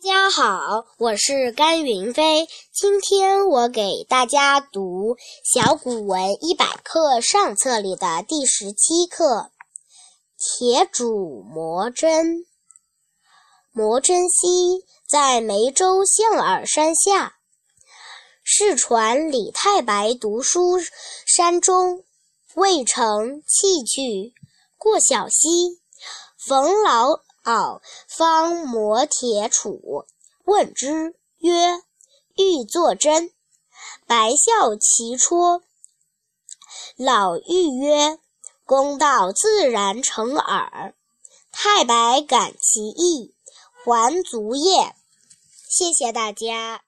大家好，我是甘云飞。今天我给大家读《小古文一百课上册》里的第十七课《铁杵磨针》。磨针溪在梅州象耳山下。世传李太白读书山中，未成弃去，过小溪，逢老。老方磨铁杵，问之曰：“欲作针。”白笑其戳。老妪曰：“公道自然成耳。”太白感其意，还卒业。谢谢大家。